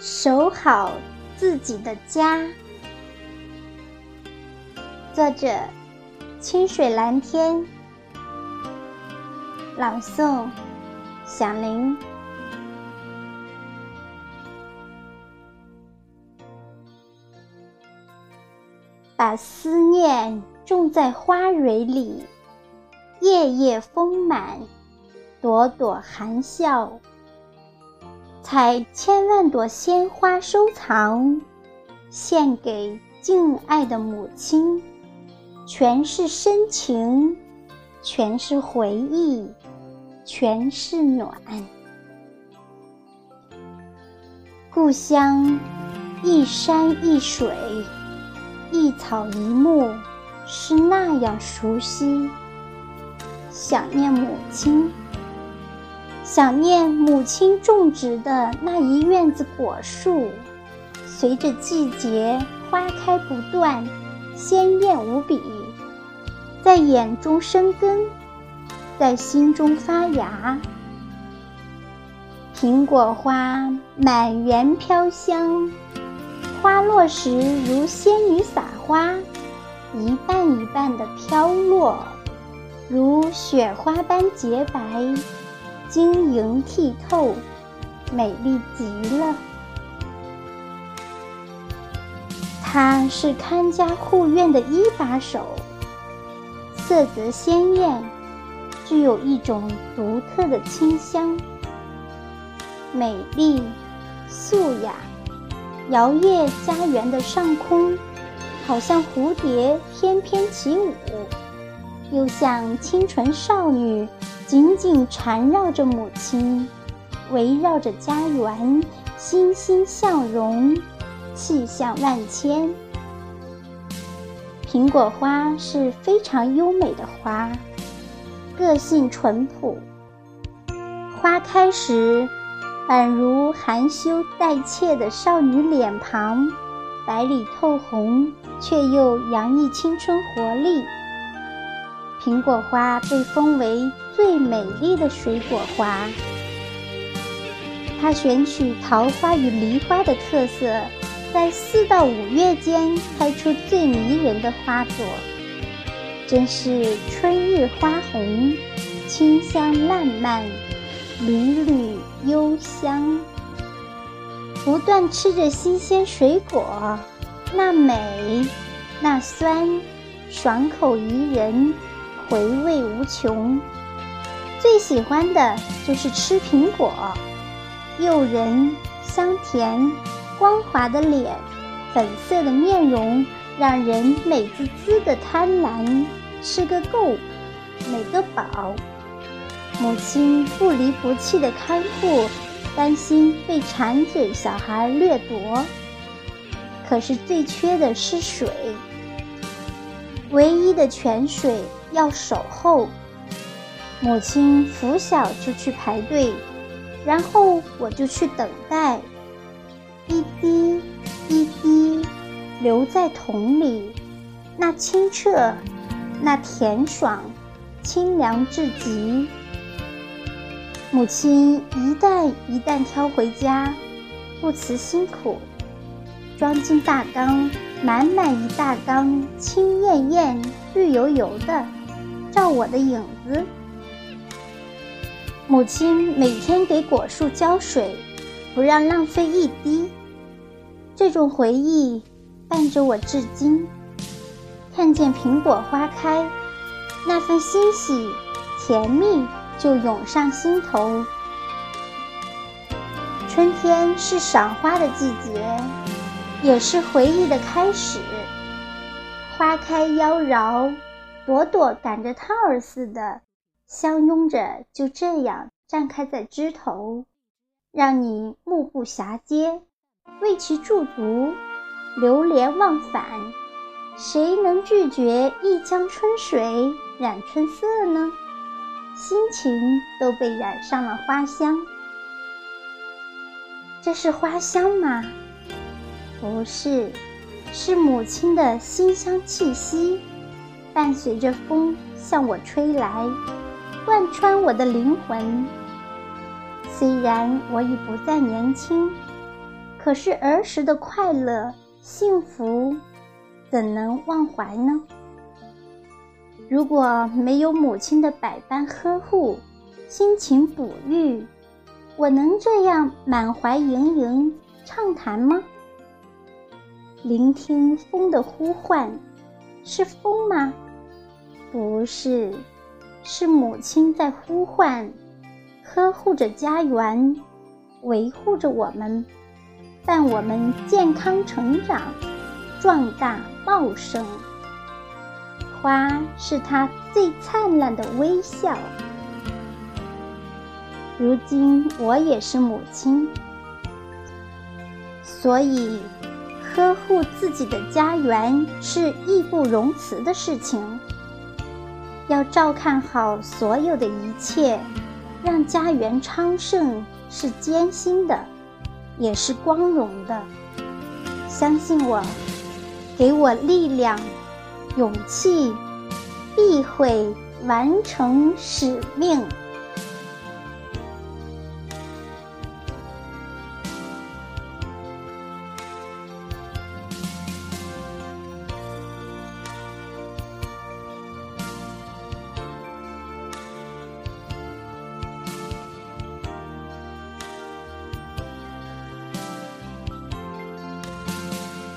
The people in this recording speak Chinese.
守好自己的家。作者：清水蓝天。朗诵：响铃。把思念种在花蕊里，夜夜丰满，朵朵含笑。采千万朵鲜花收藏，献给敬爱的母亲，全是深情，全是回忆，全是暖。故乡，一山一水，一草一木，是那样熟悉。想念母亲。想念母亲种植的那一院子果树，随着季节花开不断，鲜艳无比，在眼中生根，在心中发芽。苹果花满园飘香，花落时如仙女撒花，一瓣一瓣的飘落，如雪花般洁白。晶莹剔透，美丽极了。它是看家护院的一把手，色泽鲜艳，具有一种独特的清香，美丽、素雅，摇曳家园的上空，好像蝴蝶翩翩起舞，又像清纯少女。紧紧缠绕着母亲，围绕着家园，欣欣向荣，气象万千。苹果花是非常优美的花，个性淳朴。花开时，宛如含羞带怯的少女脸庞，白里透红，却又洋溢青春活力。苹果花被封为最美丽的水果花。它选取桃花与梨花的特色，在四到五月间开出最迷人的花朵，真是春日花红，清香烂漫，缕缕幽香。不断吃着新鲜水果，那美，那酸，爽口宜人。回味无穷，最喜欢的就是吃苹果，诱人、香甜、光滑的脸，粉色的面容，让人美滋滋的贪婪，吃个够，美个饱。母亲不离不弃的看护，担心被馋嘴小孩掠夺，可是最缺的是水，唯一的泉水。要守候，母亲拂晓就去排队，然后我就去等待，一滴一滴留在桶里，那清澈，那甜爽，清凉至极。母亲一担一担挑回家，不辞辛苦，装进大缸，满满一大缸，青艳艳、绿油油的。照我的影子，母亲每天给果树浇水，不让浪费一滴。这种回忆伴着我至今。看见苹果花开，那份欣喜、甜蜜就涌上心头。春天是赏花的季节，也是回忆的开始。花开妖娆。朵朵赶着趟儿似的，相拥着，就这样绽开在枝头，让你目不暇接，为其驻足，流连忘返。谁能拒绝一江春水染春色呢？心情都被染上了花香。这是花香吗？不是，是母亲的馨香气息。伴随着风向我吹来，贯穿我的灵魂。虽然我已不再年轻，可是儿时的快乐、幸福，怎能忘怀呢？如果没有母亲的百般呵护、辛勤哺育，我能这样满怀盈盈畅谈吗？聆听风的呼唤，是风吗？不是，是母亲在呼唤，呵护着家园，维护着我们，伴我们健康成长、壮大茂盛。花是她最灿烂的微笑。如今我也是母亲，所以呵护自己的家园是义不容辞的事情。要照看好所有的一切，让家园昌盛是艰辛的，也是光荣的。相信我，给我力量。勇气，必会完成使命。